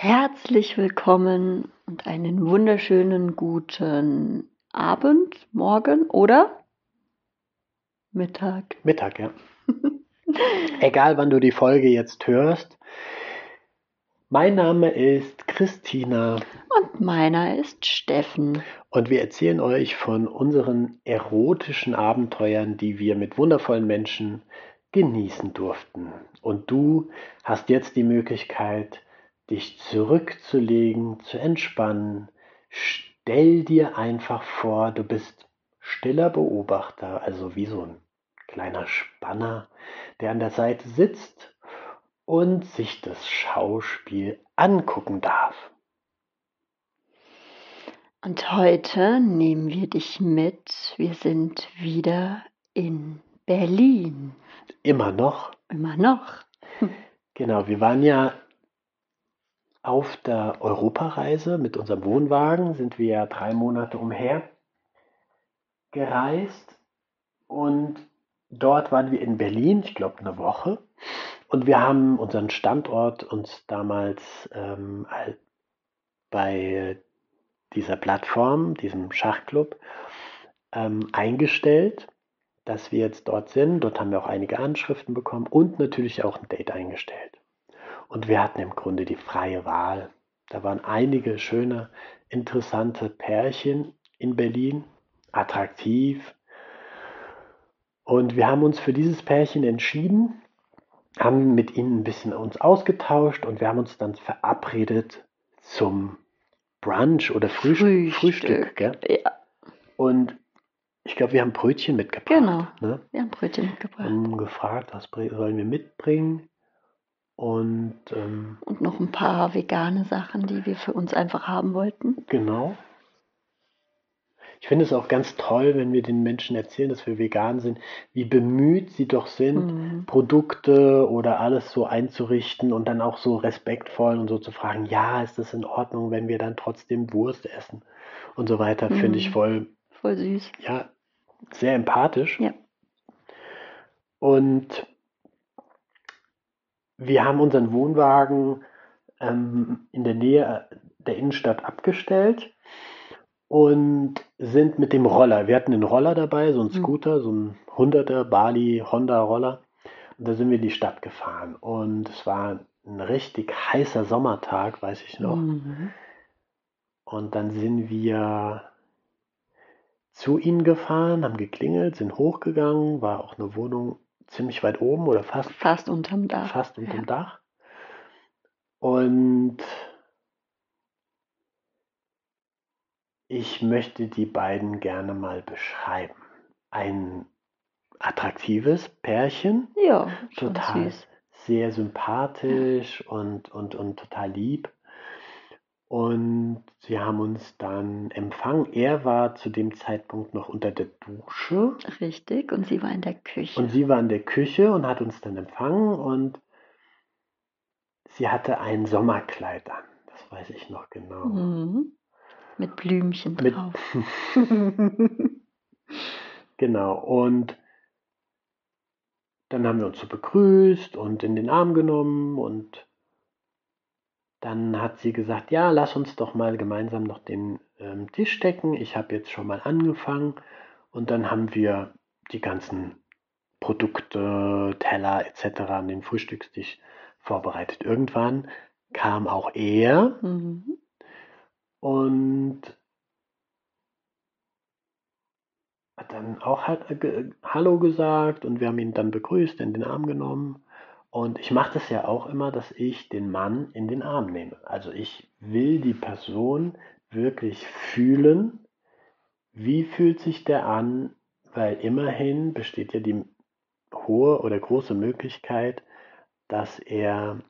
Herzlich willkommen und einen wunderschönen guten Abend, Morgen oder Mittag. Mittag, ja. Egal, wann du die Folge jetzt hörst. Mein Name ist Christina Und meiner ist Steffen. und wir erzählen euch von unseren erotischen Abenteuern, die wir mit wundervollen Menschen genießen durften. Und du hast jetzt die Möglichkeit, dich zurückzulegen, zu entspannen. Stell dir einfach vor, du bist stiller Beobachter, also wie so ein kleiner Spanner, der an der Seite sitzt und sich das Schauspiel angucken darf. Und heute nehmen wir dich mit. Wir sind wieder in Berlin. Immer noch. Immer noch. Genau, wir waren ja auf der Europareise mit unserem Wohnwagen, sind wir drei Monate umher gereist und dort waren wir in Berlin, ich glaube eine Woche. Und wir haben unseren Standort uns damals ähm, bei dieser Plattform, diesem Schachclub, ähm, eingestellt, dass wir jetzt dort sind. Dort haben wir auch einige Anschriften bekommen und natürlich auch ein Date eingestellt. Und wir hatten im Grunde die freie Wahl. Da waren einige schöne, interessante Pärchen in Berlin, attraktiv. Und wir haben uns für dieses Pärchen entschieden, haben mit ihnen ein bisschen uns ausgetauscht und wir haben uns dann verabredet zum Brunch oder Frühstück. Frühstück gell? Ja, Und ich glaube, wir haben Brötchen mitgebracht. Genau. Ne? wir haben Brötchen mitgebracht. Haben gefragt, was sollen wir mitbringen? Und ähm, Und noch ein paar vegane Sachen, die wir für uns einfach haben wollten. genau. Ich finde es auch ganz toll, wenn wir den Menschen erzählen, dass wir vegan sind, wie bemüht sie doch sind, Mhm. Produkte oder alles so einzurichten und dann auch so respektvoll und so zu fragen, ja, ist das in Ordnung, wenn wir dann trotzdem Wurst essen und so weiter, finde ich Mhm. voll, Voll süß. ja, sehr empathisch. Ja. Und wir haben unseren Wohnwagen ähm, in der Nähe der Innenstadt abgestellt und sind mit dem Roller, wir hatten einen Roller dabei, so einen Mhm. Scooter, so ein 100er Bali Honda Roller. Und da sind wir in die Stadt gefahren. Und es war ein richtig heißer Sommertag, weiß ich noch. Mhm. Und dann sind wir zu ihnen gefahren, haben geklingelt, sind hochgegangen, war auch eine Wohnung ziemlich weit oben oder fast, Fast unterm Dach. fast unterm ja. Dach. Und ich möchte die beiden gerne mal beschreiben. Ein attraktives Pärchen, Ja, total süß. sehr sympathisch und, und, und total lieb. Und sie haben uns dann empfangen. Er war zu dem Zeitpunkt noch unter der Dusche Richtig. Und sie war in der Küche. und sie war in der Küche und hat uns dann empfangen und sie hatte ein Sommerkleid an. Das weiß ich noch genau. Mhm. Mit Blümchen Mit- drauf. Genau. Und dann haben wir uns so begrüßt und in den Arm genommen und dann hat sie gesagt, ja, lass uns doch mal gemeinsam noch den ähm, Tisch decken. Ich habe jetzt schon mal angefangen und dann haben wir die ganzen Produkte, Teller etc. an den Frühstückstisch vorbereitet. Irgendwann kam auch er Mhm. und hat dann auch halt, äh, Hallo gesagt und wir haben ihn dann begrüßt, in den Arm genommen. Und ich mache das ja auch immer, dass ich den Mann in den Arm nehme. Also ich will die Person wirklich fühlen. Wie fühlt sich der an? Weil immerhin besteht ja die hohe oder große Möglichkeit, dass er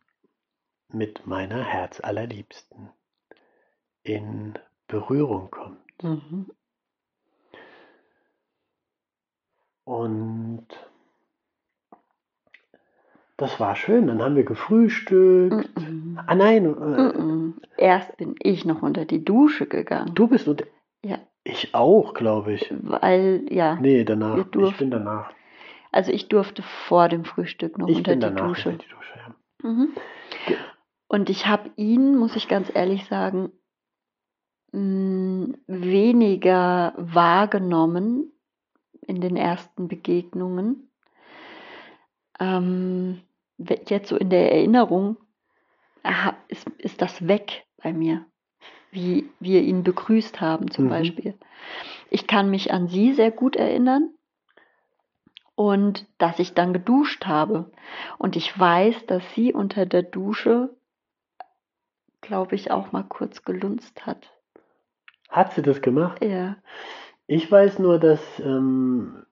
mit meiner Herzallerliebsten in Berührung kommt. Mhm. Und das war schön. Dann haben wir gefrühstückt. Mhm. Ah nein, Mhm. Erst bin ich noch unter die Dusche gegangen. du bist und Ja. ich auch, glaube ich. Weil, ja. Nee, danach. Ich bin danach. Also ich durfte vor dem Frühstück noch Ich unter bin die danach Dusche. unter die Dusche. Ja. Mhm. Und ich habe ihn, muss ich ganz ehrlich sagen, mh, weniger wahrgenommen in den ersten Begegnungen. Ähm, jetzt so in der Erinnerung aha, ist, ist das weg bei mir, wie wir ihn begrüßt haben zum Mhm. Beispiel. Ich kann mich an sie sehr gut erinnern und dass ich dann geduscht habe. Und ich weiß, dass sie unter der Dusche, glaube ich, auch mal kurz gelunzt hat. Hat sie das gemacht? Ja. Ich weiß nur, dass ähm,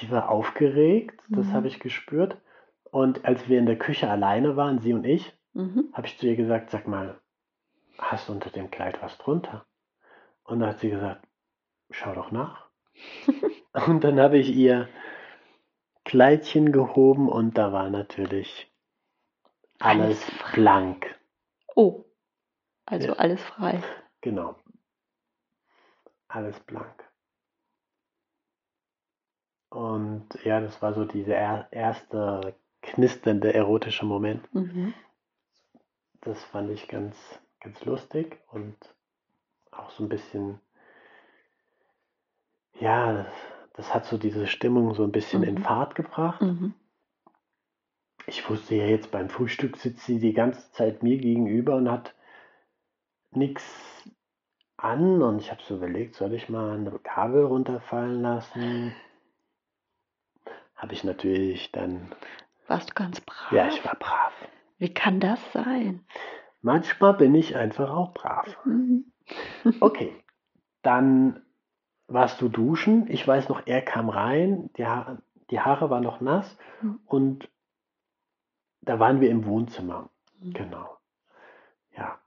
sie war aufgeregt, das Mhm. habe ich gespürt. Und als wir in der Küche alleine waren, sie und ich, Mhm. habe ich zu ihr gesagt, sag mal, hast du unter dem Kleid was drunter? Und dann hat sie gesagt, schau doch nach. Und dann habe ich ihr Kleidchen gehoben und da war natürlich alles Alles blank. Oh, also Ja. alles frei. Genau. Alles blank. Und ja, das war so dieser er erste knisternde erotische Moment. Mhm. Das fand ich ganz, ganz lustig und auch so ein bisschen, ja, das, das hat so diese Stimmung so ein bisschen in Mhm. Fahrt gebracht. Mhm. Ich wusste ja jetzt beim Frühstück sitzt sie die ganze Zeit mir gegenüber und hat nichts an und ich habe so überlegt, soll ich mal eine Kabel runterfallen lassen? Habe ich natürlich dann, Warst du ganz brav? ja, ich war brav. Wie kann das sein? Manchmal bin ich einfach auch brav. Mhm. Okay, dann warst du duschen. Ich weiß noch, er kam rein, die Haare, die Haare waren noch nass Mhm. und da waren wir im Wohnzimmer. Mhm. Genau. Ja.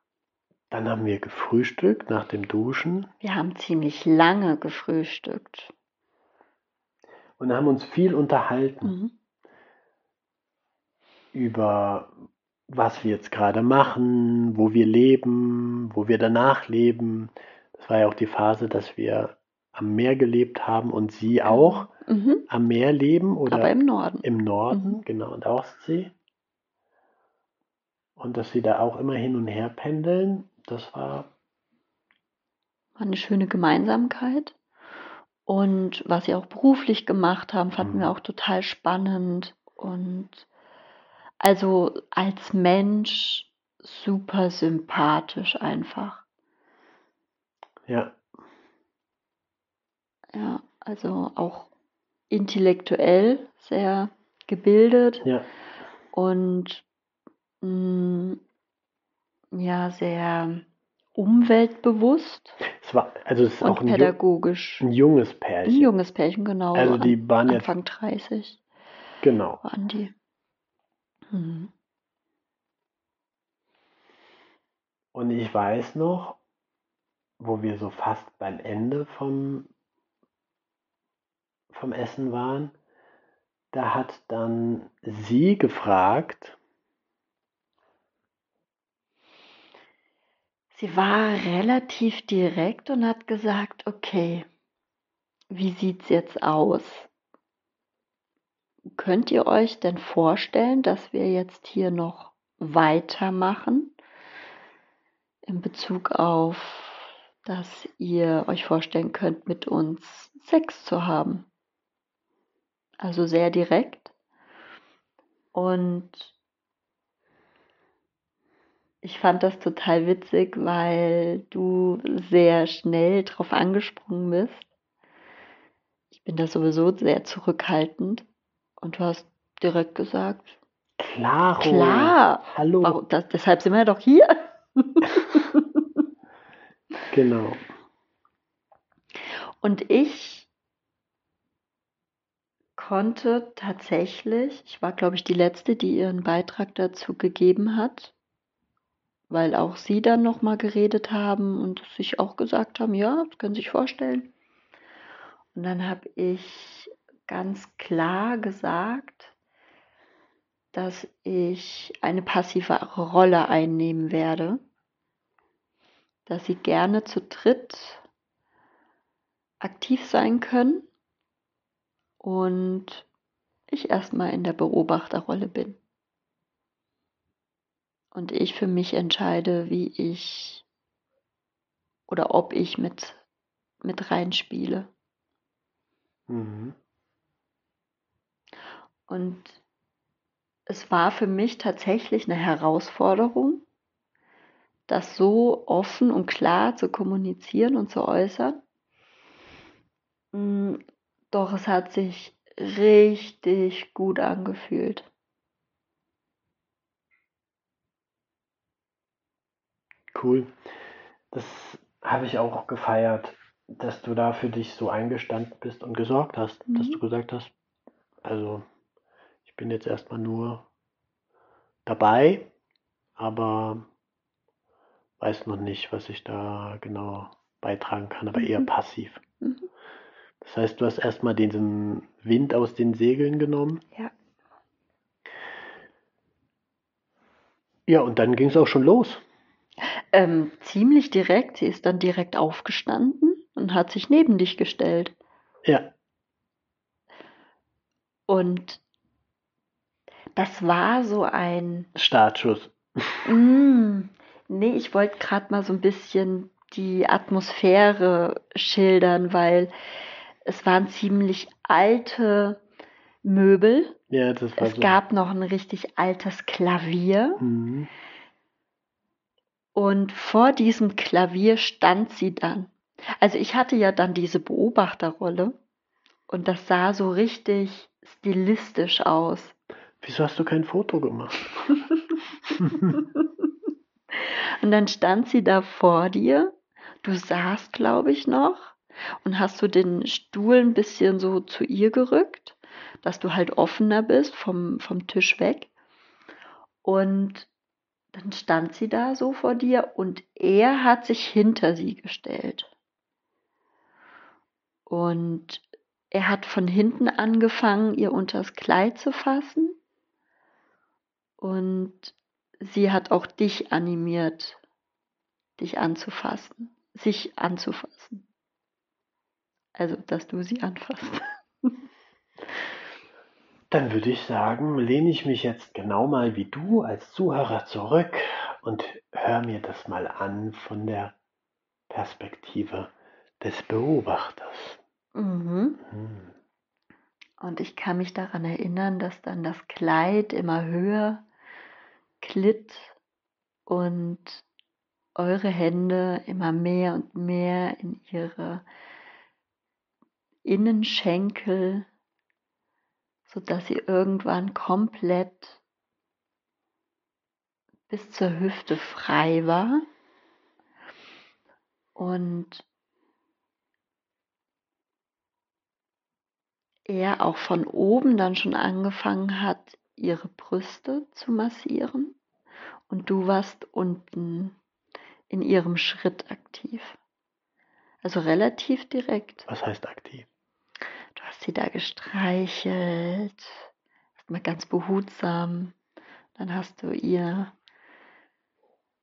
Dann haben wir gefrühstückt nach dem Duschen Wir haben ziemlich lange gefrühstückt. Und haben uns viel unterhalten Mhm. über was wir jetzt gerade machen, wo wir leben, wo wir danach leben. Das war ja auch die Phase, dass wir am Meer gelebt haben und sie auch Mhm. am Meer leben oder Aber im Norden. im Norden, Mhm. genau, der Ostsee. Und dass sie da auch immer hin und her pendeln, das war, War eine schöne Gemeinsamkeit. Und was sie auch beruflich gemacht haben, fanden Mhm. wir auch total spannend. Und also als Mensch super sympathisch einfach. ja, Ja, also auch intellektuell sehr gebildet ja, und mh, ja, sehr umweltbewusst es war, also es ist auch ein, ju pädagogisch. ein junges Ein Pärchen. junges Pärchen, genau. Also die waren jetzt, Anfang 30 genau, waren die. Mhm. und ich weiß noch, wo wir so fast beim Ende vom, vom Essen waren, da hat dann sie gefragt, Sie war relativ direkt und hat gesagt, okay, wie sieht's jetzt aus? Könnt ihr euch denn vorstellen, dass wir jetzt hier noch weitermachen in Bezug auf, dass ihr euch vorstellen könnt, mit uns Sex zu haben? Also sehr direkt. Und ich fand das total witzig, weil du sehr schnell drauf angesprungen bist. Ich bin da sowieso sehr zurückhaltend. Und du hast direkt gesagt, Klaro, klar, hallo, warum, das, deshalb sind wir doch hier. genau, Und ich konnte tatsächlich, ich war, glaube ich, die Letzte, die ihren Beitrag dazu gegeben hat, weil auch sie dann nochmal geredet haben und sich auch gesagt haben, ja, das können Sie sich vorstellen. Und dann habe ich ganz klar gesagt, dass ich eine passive Rolle einnehmen werde, dass sie gerne zu dritt aktiv sein können und ich erstmal in der Beobachterrolle bin. Und ich für mich entscheide, wie ich oder ob ich mit, mit reinspiele. Mhm. Und es war für mich tatsächlich eine Herausforderung, das so offen und klar zu kommunizieren und zu äußern. Mm, doch es hat sich richtig gut angefühlt. Cool. Das habe ich auch gefeiert, dass du da für dich so eingestanden bist und gesorgt hast, dass Mhm. du gesagt hast, also ich bin jetzt erstmal nur dabei, aber weiß noch nicht, was ich da genau beitragen kann, aber eher Mhm. passiv. Mhm. Das heißt, du hast erstmal diesen Wind aus den Segeln genommen. Ja. Ja, und dann ging es auch schon los. Ähm, ziemlich direkt. Sie ist dann direkt aufgestanden und hat sich neben dich gestellt. Ja, Und das war so ein. Startschuss. Mm, nee, ich wollte gerade mal so ein bisschen die Atmosphäre schildern, weil es waren ziemlich alte Möbel. Ja, das war Es so. gab noch ein richtig altes Klavier. Mhm. Und vor diesem Klavier stand sie dann. Also ich hatte ja dann diese Beobachterrolle und das sah so richtig stilistisch aus. Wieso hast du kein Foto gemacht? Und dann stand sie da vor dir. Du saßt, glaube ich, noch und hast du den Stuhl ein bisschen so zu ihr gerückt, dass du halt offener bist vom, vom Tisch weg. Und dann stand sie da so vor dir und er hat sich hinter sie gestellt. Und er hat von hinten angefangen, ihr unters Kleid zu fassen. Und sie hat auch dich animiert, dich anzufassen, sich anzufassen. Also, dass du sie anfasst. Dann würde ich sagen, lehne ich mich jetzt genau mal wie du als Zuhörer zurück und hör mir das mal an von der Perspektive des Beobachters. Mhm. Hm. Und ich kann mich daran erinnern, dass dann das Kleid immer höher glitt und eure Hände immer mehr und mehr in ihre Innenschenkel, sodass sie irgendwann komplett bis zur Hüfte frei war. Und er auch von oben dann schon angefangen hat, ihre Brüste zu massieren. Und du warst unten in ihrem Schritt aktiv. Also relativ direkt. Was heißt aktiv? Du hast sie da gestreichelt, erstmal ganz behutsam. Dann hast du ihr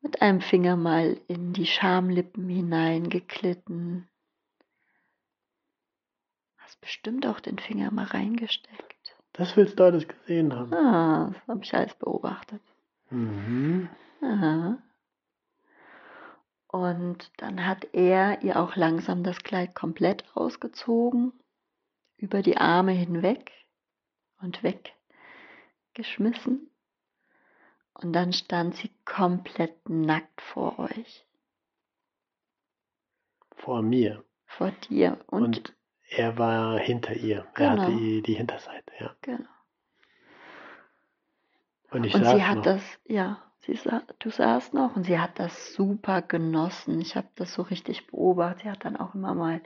mit einem Finger mal in die Schamlippen hineingeklitten. Hast bestimmt auch den Finger mal reingesteckt. Das willst du alles gesehen haben. Ah, das habe ich alles beobachtet. Mhm. Aha. Und dann hat er ihr auch langsam das Kleid komplett ausgezogen, über die Arme hinweg und weggeschmissen. Und dann stand sie komplett nackt vor euch, Vor mir. vor dir. Und, Und er war hinter ihr. Er hatte Genau. die, die Hinterseite, ja. genau. Und ich und sie hat noch. das, ja, sie sa du saßt noch und sie hat das super genossen. Ich habe das so richtig beobachtet. Sie hat dann auch immer mal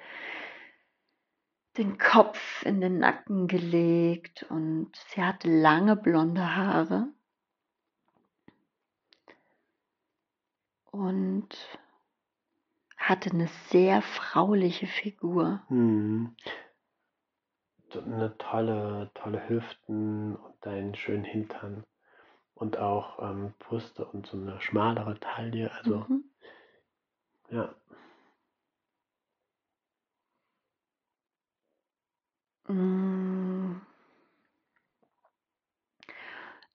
den Kopf in den Nacken gelegt und sie hatte lange blonde Haare. Und hatte eine sehr frauliche Figur. Mhm. So eine tolle, tolle Hüften und einen schönen Hintern. Und auch ähm, Brüste und so eine schmalere Taille. Also, Mhm. ja.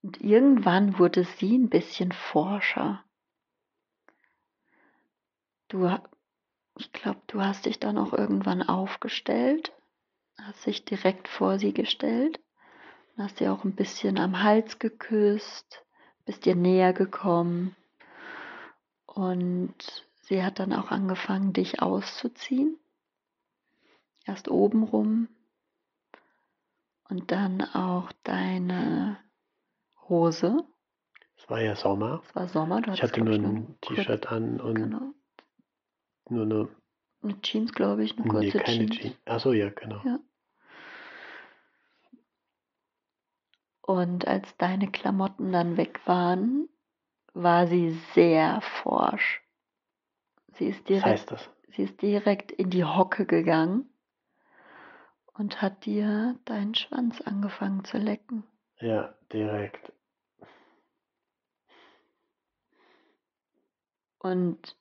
Und irgendwann wurde sie ein bisschen forscher. Du, ich glaube, du hast dich dann auch irgendwann aufgestellt, hast dich direkt vor sie gestellt, hast sie auch ein bisschen am Hals geküsst, bist ihr näher gekommen und sie hat dann auch angefangen, dich auszuziehen. Erst oben rum und dann auch deine Hose. Es war ja Sommer. Es war Sommer. ich hatte nur ein T-Shirt an und genau. nur eine, eine Jeans, glaube ich, eine kurze nee, keine Jeans. Jeans. Achso, ja, genau. Ja. Und als deine Klamotten dann weg waren, war sie sehr forsch. Sie ist direkt, Was heißt das? Sie ist direkt in die Hocke gegangen und hat dir deinen Schwanz angefangen zu lecken. Ja, direkt. Und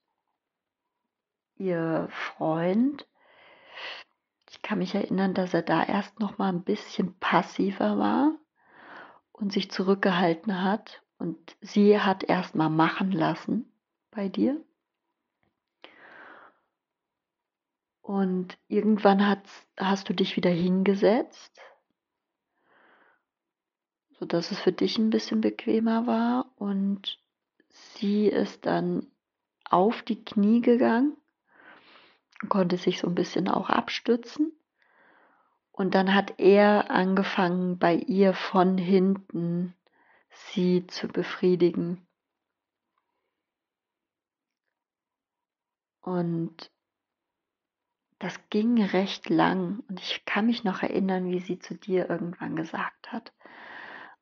ihr Freund, ich kann mich erinnern, dass er da erst noch mal ein bisschen passiver war und sich zurückgehalten hat und sie hat erst mal machen lassen bei dir. Und irgendwann hast, hast du dich wieder hingesetzt, sodass es für dich ein bisschen bequemer war. Und sie ist dann auf die Knie gegangen, konnte sich so ein bisschen auch abstützen. Und dann hat er angefangen, bei ihr von hinten sie zu befriedigen. Und das ging recht lang und ich kann mich noch erinnern, wie sie zu dir irgendwann gesagt hat,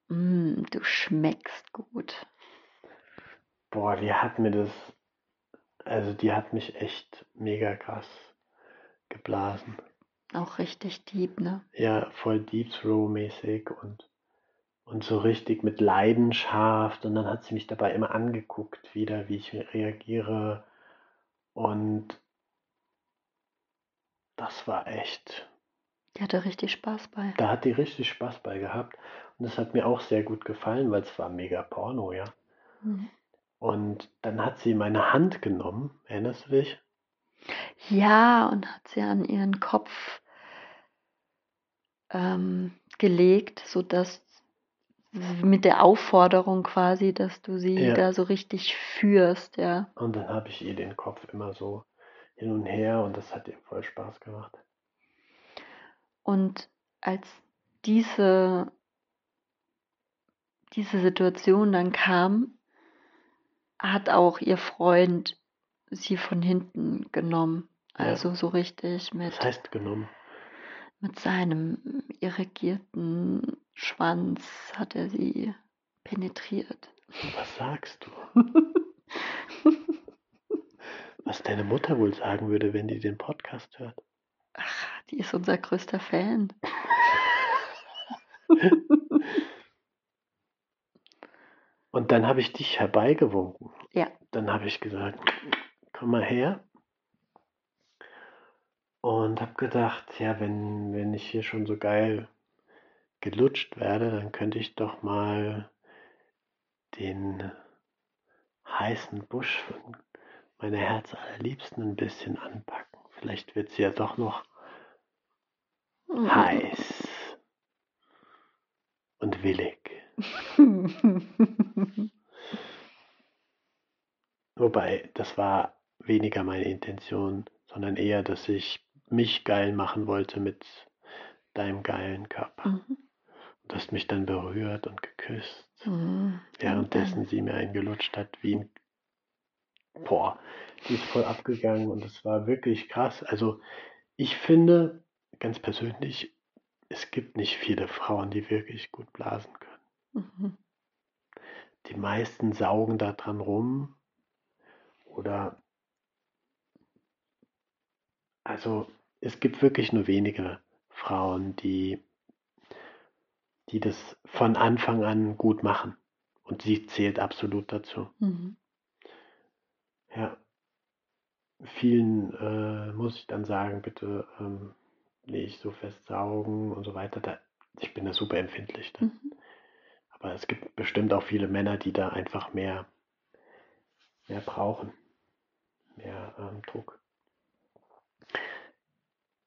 mm, du schmeckst gut. Boah, die hat mir das, also die hat mich echt mega krass geblasen. Auch richtig deep, ne? Ja, voll Deep Throw-mäßig und, und so richtig mit Leidenschaft. Und dann hat sie mich dabei immer angeguckt, wieder, wie ich reagiere. Und das war echt. Die hatte richtig Spaß bei. Da hat die richtig Spaß bei gehabt. Und das hat mir auch sehr gut gefallen, weil es war mega Porno, ja. Mhm. Und dann hat sie meine Hand genommen, erinnerst du dich? Ja, und hat sie an ihren Kopf ähm, gelegt, sodass mit der Aufforderung quasi, dass du sie ja. da so richtig führst, ja. Und dann habe ich ihr den Kopf immer so hin und her und das hat ihr voll Spaß gemacht. Und als diese, diese Situation dann kam, hat auch ihr Freund sie von hinten genommen. Also ja. so richtig mit. Was heißt genommen? Mit seinem irrigierten Schwanz hat er sie penetriert. Was sagst du? Was deine Mutter wohl sagen würde, wenn die den Podcast hört. Ach, die ist unser größter Fan. Und dann habe ich dich herbeigewunken. Ja. Dann habe ich gesagt, komm mal her. Und habe gedacht, ja, wenn, wenn ich hier schon so geil gelutscht werde, dann könnte ich doch mal den heißen Busch von meine Herz allerliebsten ein bisschen anpacken. Vielleicht wird sie ja doch noch mhm. heiß und willig. Wobei, das war weniger meine Intention, sondern eher, dass ich mich geil machen wollte mit deinem geilen Körper. Mhm. Du hast mich dann berührt und geküsst, mhm. währenddessen sie mir eingelutscht hat wie ein boah, die ist voll abgegangen und es war wirklich krass. Also ich finde ganz persönlich, es gibt nicht viele Frauen, die wirklich gut blasen können. Mhm. Die meisten saugen da dran rum oder also es gibt wirklich nur wenige Frauen, die, die das von Anfang an gut machen. Und sie zählt absolut dazu. Mhm. Ja. Vielen äh, muss ich dann sagen, bitte ähm, nicht so fest saugen und so weiter. Da, ich bin da super empfindlich. Da. Mhm. Aber es gibt bestimmt auch viele Männer, die da einfach mehr, mehr brauchen. Mehr ähm, Druck.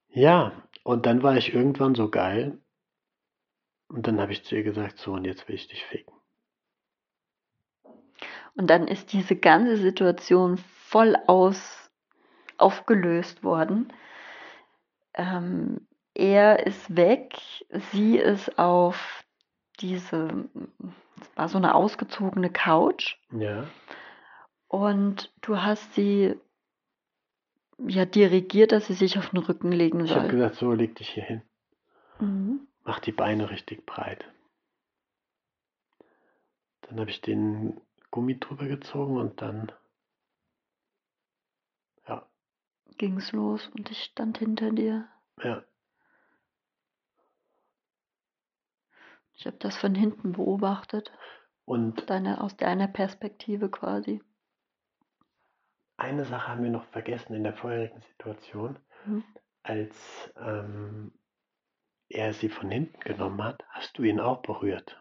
Ja, und dann war ich irgendwann so geil. Und dann habe ich zu ihr gesagt, so, und jetzt will ich dich ficken. Und dann ist diese ganze Situation voll aus aufgelöst worden. Ähm, er ist weg, sie ist auf diese, es war so eine ausgezogene Couch. Ja. Und du hast sie ja dirigiert, dass sie sich auf den Rücken legen Ich habe soll. gesagt, so, leg dich hier hin. Mhm. Mach die Beine richtig breit. Dann habe ich den Gummi drüber gezogen und dann, ja, Ging's los und ich stand hinter dir. ja, Ich habe das von hinten beobachtet, und deine, aus deiner Perspektive quasi. eine Sache haben wir noch vergessen in der vorherigen Situation, Mhm. als ähm, er sie von hinten genommen hat, hast du ihn auch berührt.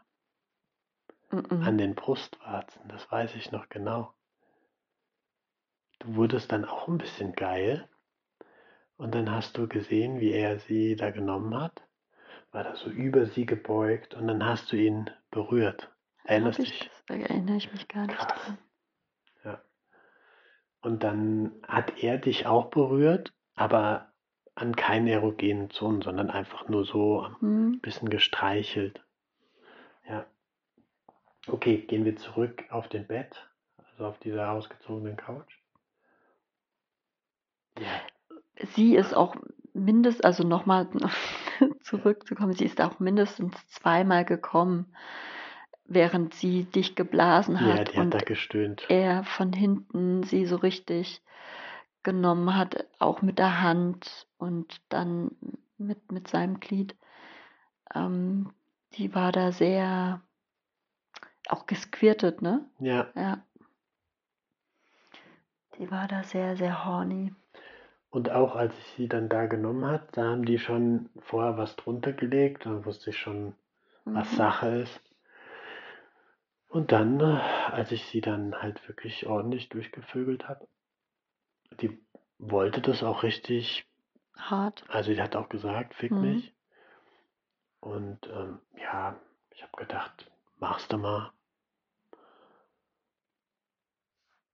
Mhm. An den Brustwarzen, das weiß ich noch genau. Du wurdest dann auch ein bisschen geil und dann hast du gesehen, wie er sie da genommen hat, war da so über sie gebeugt und dann hast du ihn berührt. Erinnerst ich, dich? das, da erinnere ich mich gar nicht Krass. dran. Ja. Und dann hat er dich auch berührt, aber an keinen erogenen Zonen, sondern einfach nur so ein Hm. bisschen gestreichelt. Ja. Okay, gehen wir zurück auf den Bett, also auf dieser ausgezogenen Couch. Ja, Sie ist auch mindestens, also nochmal zurückzukommen, sie ist auch mindestens zweimal gekommen, während sie dich geblasen ja, hat die hat und da gestöhnt. er von hinten sie so richtig genommen hat, auch mit der Hand und dann mit, mit seinem Glied. Ähm, die war da sehr auch gesquirtet, ne? Ja, Ja. Die war da sehr, sehr horny. Und auch als ich sie dann da genommen hat, da haben die schon vorher was drunter gelegt, dann wusste ich schon, was Mhm. Sache ist. Und dann, äh, als ich sie dann halt wirklich ordentlich durchgevögelt habe, die wollte das auch richtig, Hart. also die hat auch gesagt, fick Mhm. mich. Und ähm, ja, ich habe gedacht, machst du mal.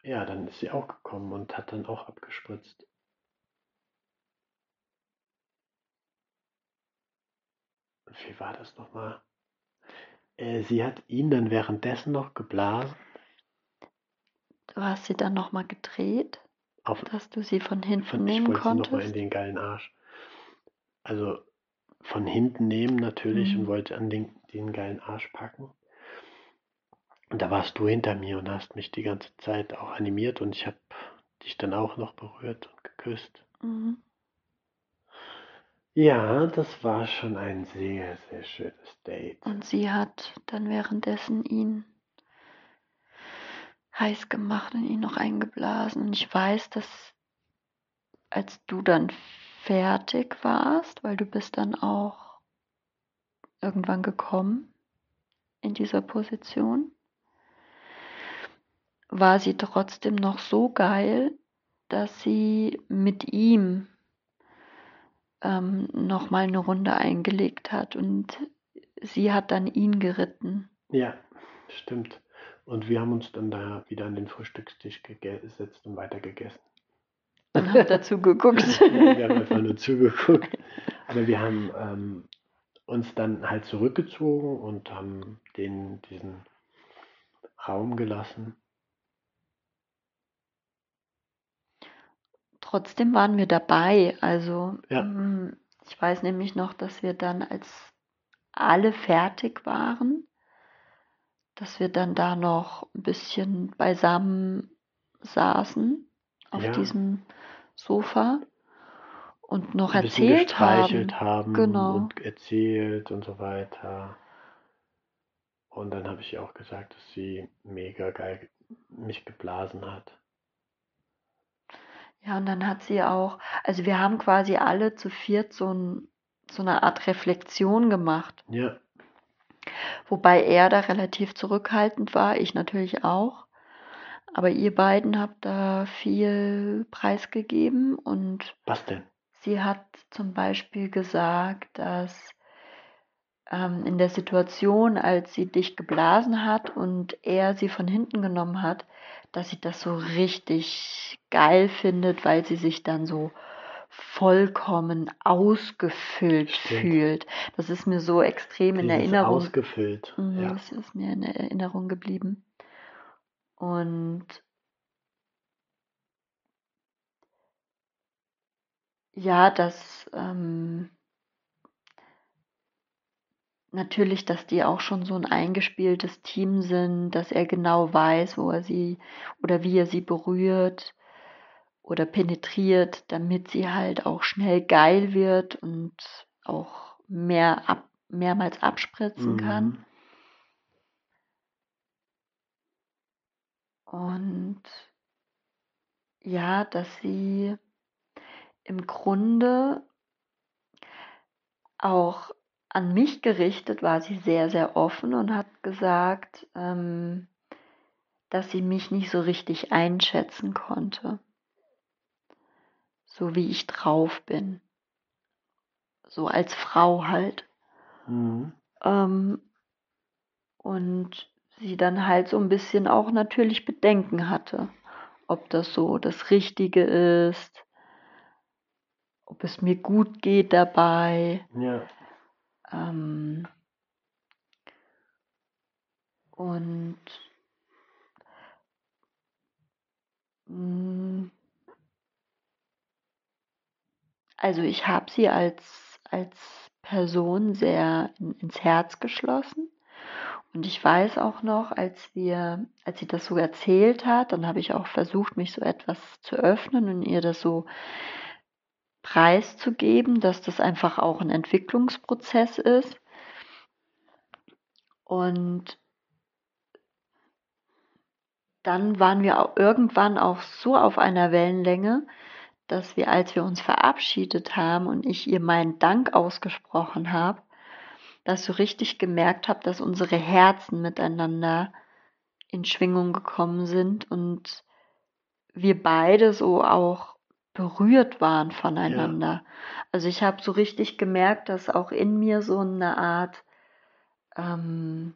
Ja, dann ist sie auch gekommen und hat dann auch abgespritzt. Wie war das nochmal? Äh, sie hat ihn dann währenddessen noch geblasen, Du hast sie dann nochmal gedreht, auf, dass du sie von hinten von, ich nehmen wollte sie nochmal in konntest. den geilen Arsch. Also von hinten nehmen natürlich und Mhm. wollte an den, den geilen Arsch packen. Und da warst du hinter mir und hast mich die ganze Zeit auch animiert und ich habe dich dann auch noch berührt und geküsst. Mhm. Ja, das war schon ein sehr, sehr schönes Date. Und sie hat dann währenddessen ihn heiß gemacht und ihn noch eingeblasen. Und ich weiß, dass als du dann fertig warst, weil du bist dann auch irgendwann gekommen in dieser Position, war sie trotzdem noch so geil, dass sie mit ihm ähm, nochmal eine Runde eingelegt hat und sie hat dann ihn geritten. Ja, stimmt. Und wir haben uns dann da wieder an den Frühstückstisch gesetzt und weiter gegessen. Und hat dazu geguckt. Ja, wir haben einfach nur zugeguckt. Aber wir haben ähm, uns dann halt zurückgezogen und haben den, diesen Raum gelassen. Trotzdem waren wir dabei. Also Ja. mm, ich weiß nämlich noch, dass wir dann, als alle fertig waren, dass wir dann da noch ein bisschen beisammen saßen auf Ja. diesem Sofa und noch ein erzählt gestreichelt haben. haben, Genau. und erzählt und so weiter. Und dann habe ich ihr auch gesagt, dass sie mega geil mich geblasen hat. Ja, und dann hat sie auch, also wir haben quasi alle zu viert so, ein, so eine Art Reflexion gemacht. Ja, Wobei er da relativ zurückhaltend war, ich natürlich auch. Aber ihr beiden habt da viel preisgegeben und Was denn? sie hat zum Beispiel gesagt, dass ähm, in der Situation, als sie dich geblasen hat und er sie von hinten genommen hat, dass sie das so richtig geil findet, weil sie sich dann so vollkommen ausgefüllt Stimmt. fühlt. Das ist mir so extrem in Dieses Erinnerung. Ausgefüllt. Mhm, Ja. Das ist mir in Erinnerung geblieben. Und ja, dass ähm, natürlich, dass die auch schon so ein eingespieltes Team sind, dass er genau weiß, wo er sie oder wie er sie berührt oder penetriert, damit sie halt auch schnell geil wird und auch mehr ab, mehrmals abspritzen kann. Mhm. Und ja, dass sie im Grunde auch an mich gerichtet war sie sehr, sehr offen und hat gesagt, ähm, dass sie mich nicht so richtig einschätzen konnte. So wie ich drauf bin. So als Frau halt. Mhm. Ähm, und sie dann halt so ein bisschen auch natürlich Bedenken hatte, ob das so das Richtige ist, ob es mir gut geht dabei. Ja. Ähm, und mh, also ich habe sie als, als Person sehr in, ins Herz geschlossen. Und ich weiß auch noch, als wir, als sie das so erzählt hat, dann habe ich auch versucht, mich so etwas zu öffnen und ihr das so preiszugeben, dass das einfach auch ein Entwicklungsprozess ist. Und dann waren wir auch irgendwann auch so auf einer Wellenlänge, dass wir, als wir uns verabschiedet haben und ich ihr meinen Dank ausgesprochen habe, dass so richtig gemerkt habe, dass unsere Herzen miteinander in Schwingung gekommen sind und wir beide so auch berührt waren voneinander. Also ich habe so richtig gemerkt, dass auch in mir so eine Art ähm,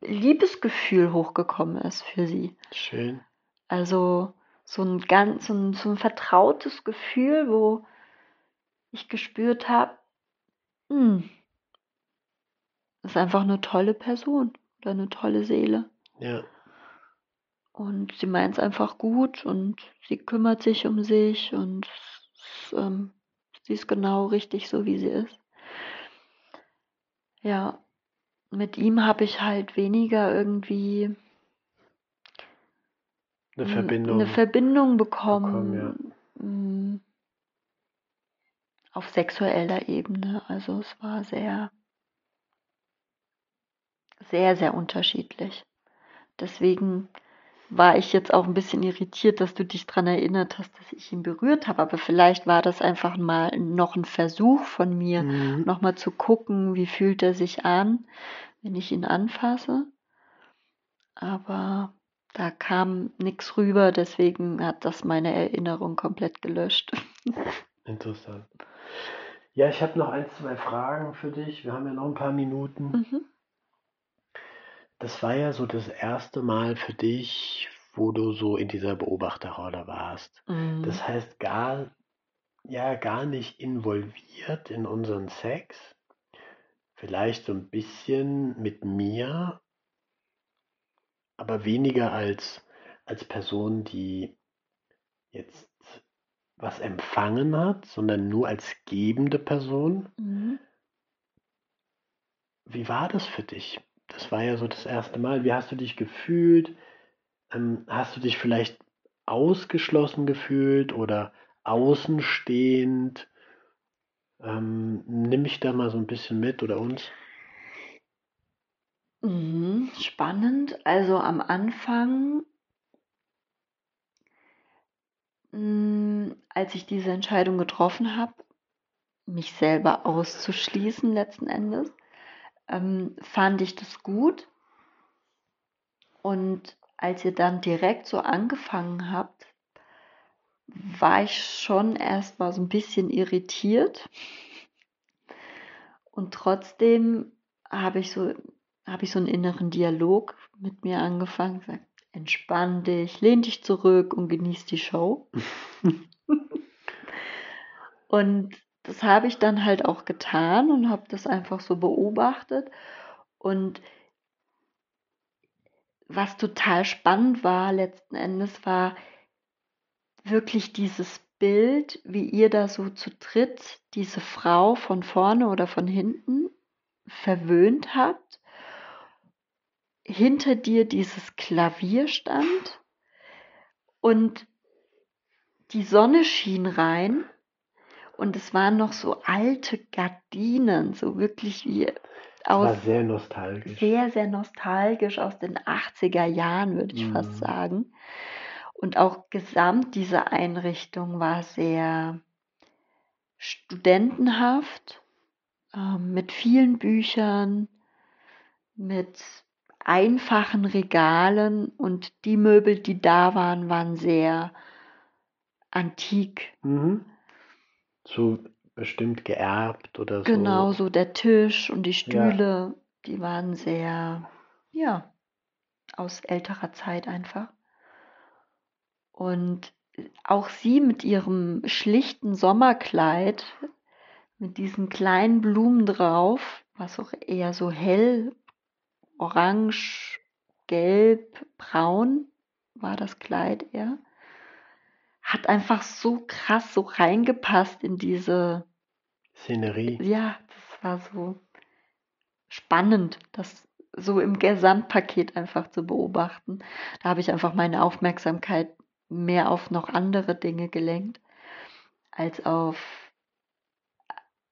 Liebesgefühl hochgekommen ist für sie. Schön. Also so ein ganz, so ein, so ein vertrautes Gefühl, wo ich gespürt habe, hm, ist einfach eine tolle Person oder eine tolle Seele. Ja. Und sie meint es einfach gut und sie kümmert sich um sich und ähm, sie ist genau richtig so, wie sie ist. Ja, mit ihm habe ich halt weniger irgendwie Eine Verbindung. eine Verbindung bekommen. bekommen, mm, Auf sexueller Ebene. Also es war sehr, sehr, sehr unterschiedlich. Deswegen war ich jetzt auch ein bisschen irritiert, dass du dich daran erinnert hast, dass ich ihn berührt habe. Aber vielleicht war das einfach mal noch ein Versuch von mir, Mhm. nochmal zu gucken, wie fühlt er sich an, wenn ich ihn anfasse. Aber da kam nichts rüber, deswegen hat das meine Erinnerung komplett gelöscht. Interessant. Ja, ich habe noch ein, zwei Fragen für dich. Wir haben ja noch ein paar Minuten. Mhm. Das war ja so das erste Mal für dich, wo du so in dieser Beobachterrolle warst. Mhm. Das heißt, gar, ja, gar nicht involviert in unseren Sex. Vielleicht so ein bisschen mit mir, aber weniger als, als Person, die jetzt was empfangen hat, sondern nur als gebende Person. Mhm. Wie war das für dich? Das war ja so das erste Mal. Wie hast du dich gefühlt? Ähm, hast du dich vielleicht ausgeschlossen gefühlt oder außenstehend? Ähm, nimm mich da mal so ein bisschen mit oder uns. Mhm. Spannend. Also am Anfang, mh, als ich diese Entscheidung getroffen habe, mich selber auszuschließen letzten Endes, ähm, fand ich das gut. Und als ihr dann direkt so angefangen habt, war ich schon erst mal so ein bisschen irritiert. Und trotzdem habe ich so, habe ich so einen inneren Dialog mit mir angefangen, gesagt, entspann dich, lehn dich zurück und genieß die Show. und das habe ich dann halt auch getan und habe das einfach so beobachtet. Und was total spannend war letzten Endes, war wirklich dieses Bild, wie ihr da so zu dritt diese Frau von vorne oder von hinten verwöhnt habt. Hinter dir dieses Klavier stand und die Sonne schien rein und es waren noch so alte Gardinen, so wirklich wie aus. war sehr nostalgisch. Sehr, sehr nostalgisch aus den 80er Jahren, würde ich mm. fast mhm. sagen. Und auch gesamt diese Einrichtung war sehr studentenhaft, äh, mit vielen Büchern, mit einfachen Regalen und die Möbel, die da waren, waren sehr antik. Mhm so bestimmt geerbt oder so. Genau, so der Tisch und die Stühle, ja. die waren sehr, ja, aus älterer Zeit einfach. Und auch sie mit ihrem schlichten Sommerkleid, mit diesen kleinen Blumen drauf, was auch eher so hell, orange, gelb, braun war das Kleid eher hat einfach so krass so reingepasst in diese Szenerie. Ja, das war so spannend, das so im Gesamtpaket einfach zu beobachten. Da habe ich einfach meine Aufmerksamkeit mehr auf noch andere Dinge gelenkt, als auf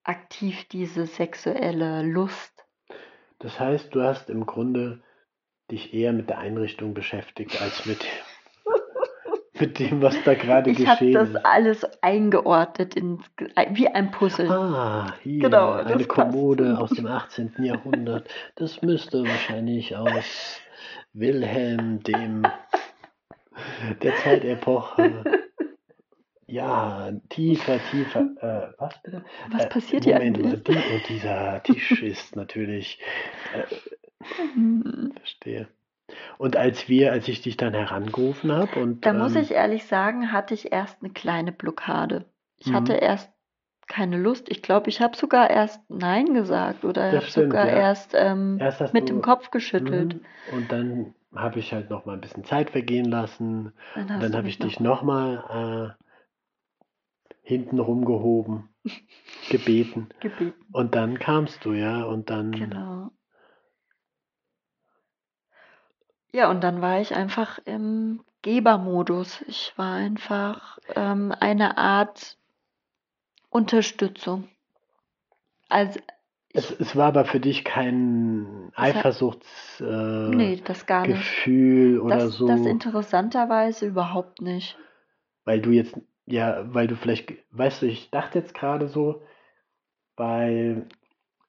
aktiv diese sexuelle Lust. Das heißt, du hast im Grunde dich eher mit der Einrichtung beschäftigt als mit mit dem, was da gerade geschehen ist. Ich habe das alles eingeordnet in, wie ein Puzzle. Ah, hier, genau, eine Kommode passt. aus dem 18. Jahrhundert. Das müsste wahrscheinlich aus Wilhelm dem der Zeitepoche. Ja, tiefer, tiefer. Äh, was bitte? Was äh, passiert hier eigentlich? Die, und dieser Tisch ist natürlich. Äh, verstehe. Und als wir, als ich dich dann herangerufen habe und. Da muss ähm, ich ehrlich sagen, hatte ich erst eine kleine Blockade. Ich mhm. hatte erst keine Lust. Ich glaube, ich habe sogar erst Nein gesagt oder habe sogar ja. erst, ähm, erst mit dem Kopf geschüttelt. Mhm. Und dann habe ich halt noch mal ein bisschen Zeit vergehen lassen. Dann, dann habe ich dich noch mal äh, hinten rumgehoben, gebeten. gebeten. Und dann kamst du, ja, und dann. Genau. Ja, und dann war ich einfach im Gebermodus. Ich war einfach ähm, eine Art Unterstützung. Also es, es war aber für dich kein Eifersuchtsgefühl äh, nee, das gar nicht. Gefühl oder das, so. Das interessanterweise überhaupt nicht. Weil du jetzt, ja, weil du vielleicht, weißt du, ich dachte jetzt gerade so, weil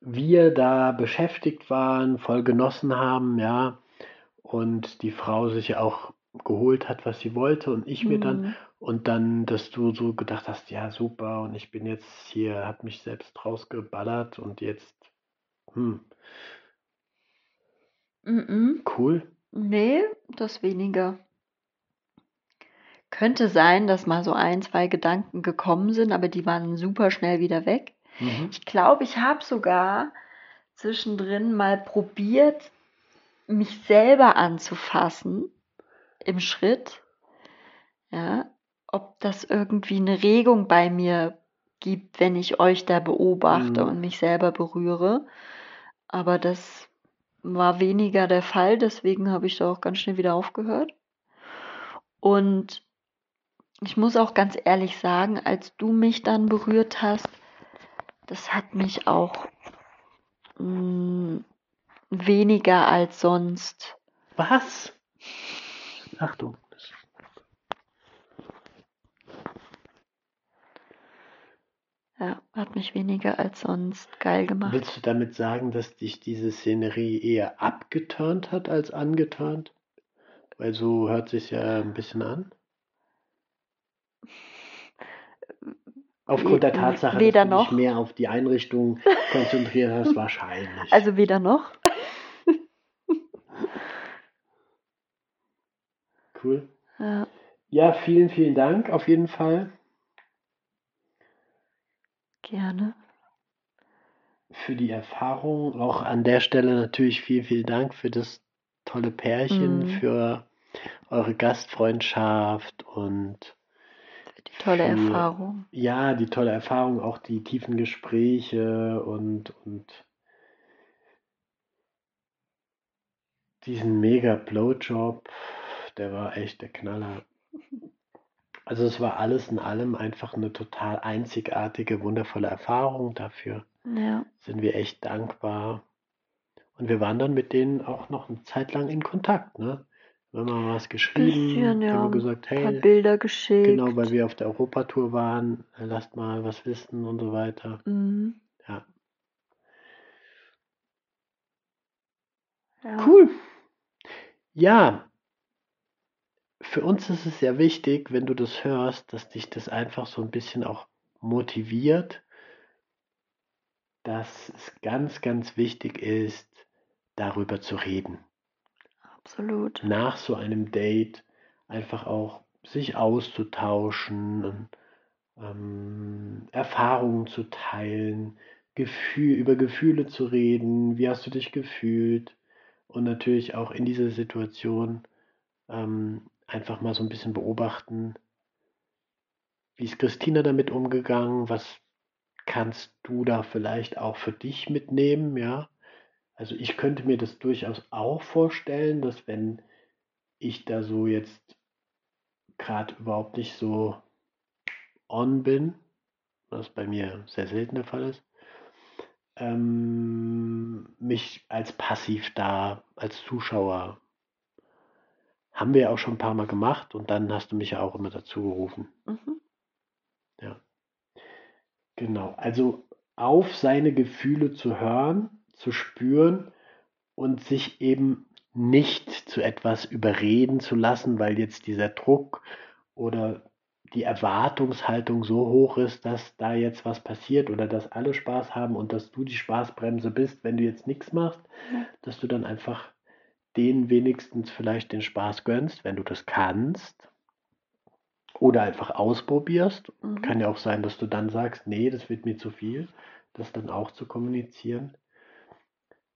wir da beschäftigt waren, voll genossen haben, ja, und die Frau sich ja auch geholt hat, was sie wollte und ich mir dann mhm. und dann, dass du so gedacht hast, ja super und ich bin jetzt hier, hab mich selbst rausgeballert und jetzt, hm. Mhm. Cool. Nee, das weniger. Könnte sein, dass mal so ein, zwei Gedanken gekommen sind, aber die waren super schnell wieder weg. Mhm. Ich glaube, ich habe sogar zwischendrin mal probiert, mich selber anzufassen im Schritt, ja, ob das irgendwie eine Regung bei mir gibt, wenn ich euch da beobachte mhm. und mich selber berühre. Aber das war weniger der Fall, deswegen habe ich da auch ganz schnell wieder aufgehört. Und ich muss auch ganz ehrlich sagen, als du mich dann berührt hast, das hat mich auch mh, mm, weniger als sonst. Was? Achtung. Ja, Hat mich weniger als sonst geil gemacht. Willst du damit sagen, dass dich diese Szenerie eher abgeturnt hat als angeturnt? Weil so hört sich ja ein bisschen an. Aufgrund der Tatsache, weder dass du noch. dich mehr auf die Einrichtung konzentriert hast, wahrscheinlich. Also weder noch. cool. Ja, Ja, vielen, vielen Dank auf jeden Fall gerne. für die Erfahrung. Auch an der Stelle natürlich vielen, vielen Dank für das tolle Pärchen, Mhm. für eure Gastfreundschaft und tolle für, Erfahrung. ja, die tolle Erfahrung, auch die tiefen Gespräche und, und diesen mega Blowjob, der war echt der Knaller. Also es war alles in allem einfach eine total einzigartige, wundervolle Erfahrung. Dafür Ja, sind wir echt dankbar. Und wir waren dann mit denen auch noch eine Zeit lang in Kontakt, ne? Wir haben mal was geschrieben, bisschen, ja. haben gesagt, Ein paar hey, Bilder geschickt. genau, weil wir auf der Europatour waren, äh, lasst mal was wissen und so weiter. Mhm. Ja, Ja. cool. Ja, für uns ist es sehr wichtig, wenn du das hörst, dass dich das einfach so ein bisschen auch motiviert, dass es ganz, ganz wichtig ist, darüber zu reden. Absolut. Nach so einem Date einfach auch sich auszutauschen, ähm, Erfahrungen zu teilen, Gefühl, über Gefühle zu reden, wie hast du dich gefühlt und natürlich auch in dieser Situation ähm, einfach mal so ein bisschen beobachten, wie ist Christina damit umgegangen, was kannst du da vielleicht auch für dich mitnehmen, ja? Also ich könnte mir das durchaus auch vorstellen, dass wenn ich da so jetzt gerade überhaupt nicht so on bin, was bei mir sehr selten der Fall ist, ähm, mich als passiv da, als Zuschauer, haben wir ja auch schon ein paar Mal gemacht und dann hast du mich ja auch immer dazu gerufen. Mhm. Ja, genau. Also auf seine Gefühle zu hören, zu spüren und sich eben nicht zu etwas überreden zu lassen, weil jetzt dieser Druck oder die Erwartungshaltung so hoch ist, dass da jetzt was passiert oder dass alle Spaß haben und dass du die Spaßbremse bist, wenn du jetzt nichts machst, Ja. dass du dann einfach denen wenigstens vielleicht den Spaß gönnst, wenn du das kannst. Oder einfach ausprobierst. Mhm. Kann ja auch sein, dass du dann sagst, nee, das wird mir zu viel. Das dann auch zu kommunizieren.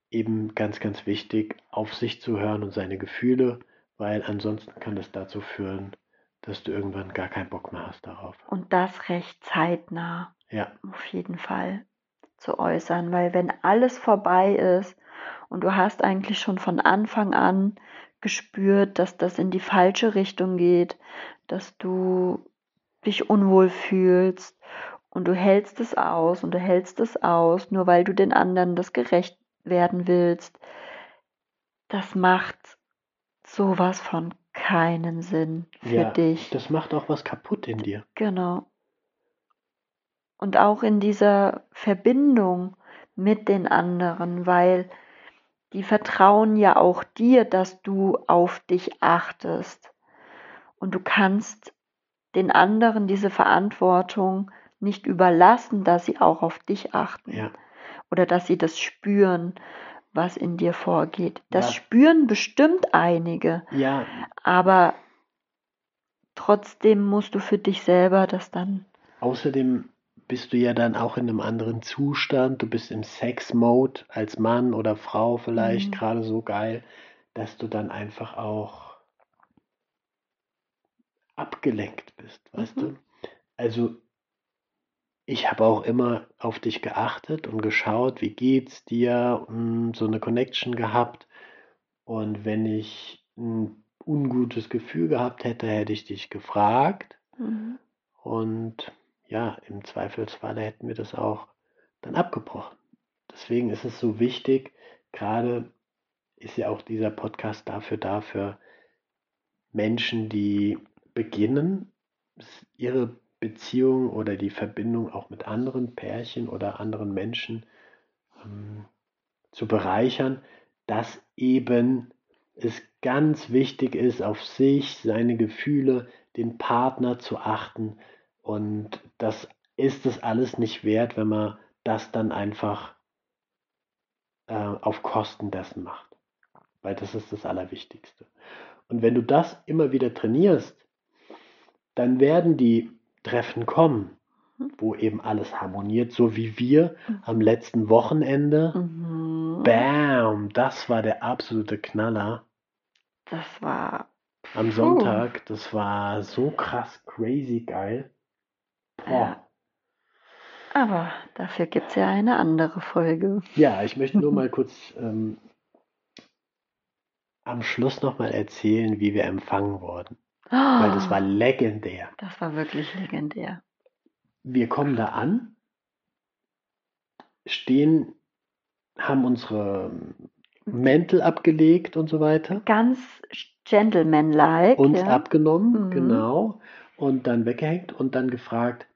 Eben ganz, ganz wichtig, auf sich zu hören und seine Gefühle, weil ansonsten kann das dazu führen, dass du irgendwann gar keinen Bock mehr hast darauf. Und das recht zeitnah, Ja, auf jeden Fall zu äußern, weil wenn alles vorbei ist und du hast eigentlich schon von Anfang an gespürt, dass das in die falsche Richtung geht, dass du dich unwohl fühlst und du hältst es aus und du hältst es aus, nur weil du den anderen das gerecht werden willst, das macht sowas von keinen Sinn für ja, dich. das macht auch was kaputt in dir. Genau. Und auch in dieser Verbindung mit den anderen, weil die vertrauen ja auch dir, dass du auf dich achtest. Und du kannst den anderen diese Verantwortung nicht überlassen, dass sie auch auf dich achten Ja, oder dass sie das spüren, was in dir vorgeht. Das Ja. spüren bestimmt einige, ja, aber trotzdem musst du für dich selber das dann Außerdem bist du ja dann auch in einem anderen Zustand. Du bist im Sex-Mode als Mann oder Frau vielleicht Mhm. gerade so geil, dass du dann einfach auch abgelenkt bist, weißt Mhm. du? Also ich habe auch immer auf dich geachtet und geschaut, wie geht's dir, und so eine Connection gehabt. Und wenn ich ein ungutes Gefühl gehabt hätte, hätte ich dich gefragt. Mhm. Und ja, im Zweifelsfalle hätten wir das auch dann abgebrochen. Deswegen ist es so wichtig, gerade ist ja auch dieser Podcast dafür da, für Menschen, die beginnen, ihre Beziehung oder die Verbindung auch mit anderen Pärchen oder anderen Menschen ähm, zu bereichern, dass eben es ganz wichtig ist, auf sich, seine Gefühle, den Partner zu achten. Und das ist es alles nicht wert, wenn man das dann einfach äh, auf Kosten dessen macht. Weil das ist das Allerwichtigste. Und wenn du das immer wieder trainierst, dann werden die Treffen kommen, mhm. wo eben alles harmoniert, so wie wir mhm. am letzten Wochenende. Mhm. Bam, das war der absolute Knaller. Das war. Am Sonntag, das war so krass, crazy geil. Ja. Aber dafür gibt es ja eine andere Folge. Ja, ich möchte nur mal kurz ähm, am Schluss nochmal erzählen, wie wir empfangen wurden. Weil das war legendär. Das war wirklich legendär. Wir kommen da an, stehen, haben unsere Mäntel abgelegt und so weiter. Ganz gentlemanlike. Uns ja. abgenommen, mhm. genau. Und dann weggehängt und dann gefragt,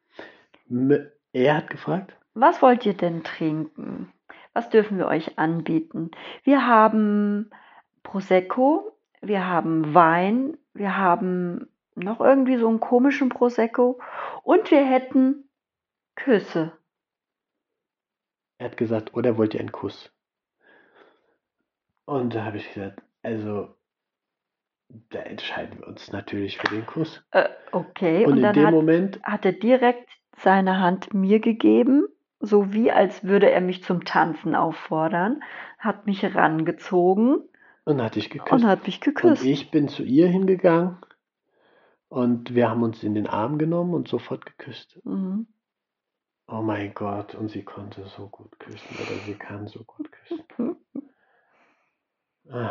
er hat gefragt. Was wollt ihr denn trinken? Was dürfen wir euch anbieten? Wir haben Prosecco, wir haben Wein, wir haben noch irgendwie so einen komischen Prosecco und wir hätten Küsse. Er hat gesagt, oder wollt ihr einen Kuss? Und da habe ich gesagt, also da entscheiden wir uns natürlich für den Kuss. Äh, okay, und, und in dem hat, Moment hat er direkt seine Hand mir gegeben, so wie als würde er mich zum Tanzen auffordern, hat mich rangezogen und hat dich geküsst. Und hat mich geküsst. Und ich bin zu ihr hingegangen und wir haben uns in den Arm genommen und sofort geküsst. Mhm. Oh mein Gott, und sie konnte so gut küssen oder sie kann so gut küssen.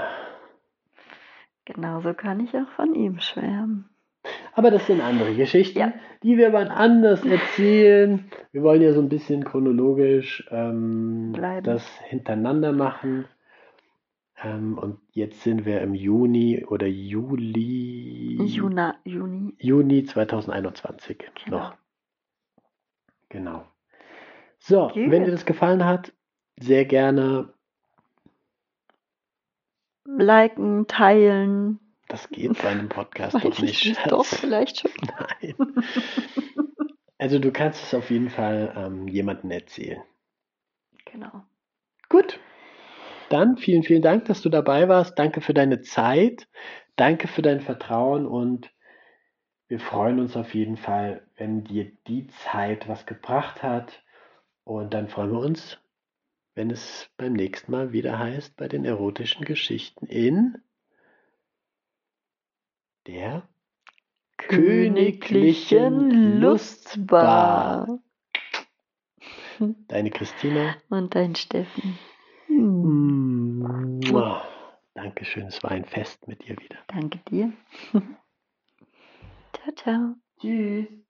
Genauso kann ich auch von ihm schwärmen. Aber das sind andere Geschichten, ja. die wir wann anders erzählen. Wir wollen ja so ein bisschen chronologisch ähm, das hintereinander machen. Ähm, und jetzt sind wir im Juni oder Juli. Juna, Juni. Juni 2021 genau. noch. Genau. So, okay. wenn dir das gefallen hat, sehr gerne liken, teilen. Das geht bei einem Podcast doch nicht. Schatz. Doch, vielleicht schon. Nein. Also du kannst es auf jeden Fall ähm, jemandem erzählen. Genau. Gut. Dann vielen, vielen Dank, dass du dabei warst. Danke für deine Zeit. Danke für dein Vertrauen und wir freuen uns auf jeden Fall, wenn dir die Zeit was gebracht hat. Und dann freuen wir uns, wenn es beim nächsten Mal wieder heißt, bei den erotischen Geschichten in der königlichen Lustbar. Deine Christina. Und dein Steffen. Mm. Oh, Dankeschön, es war ein Fest mit dir wieder. Danke dir. ciao, ciao. Tschüss.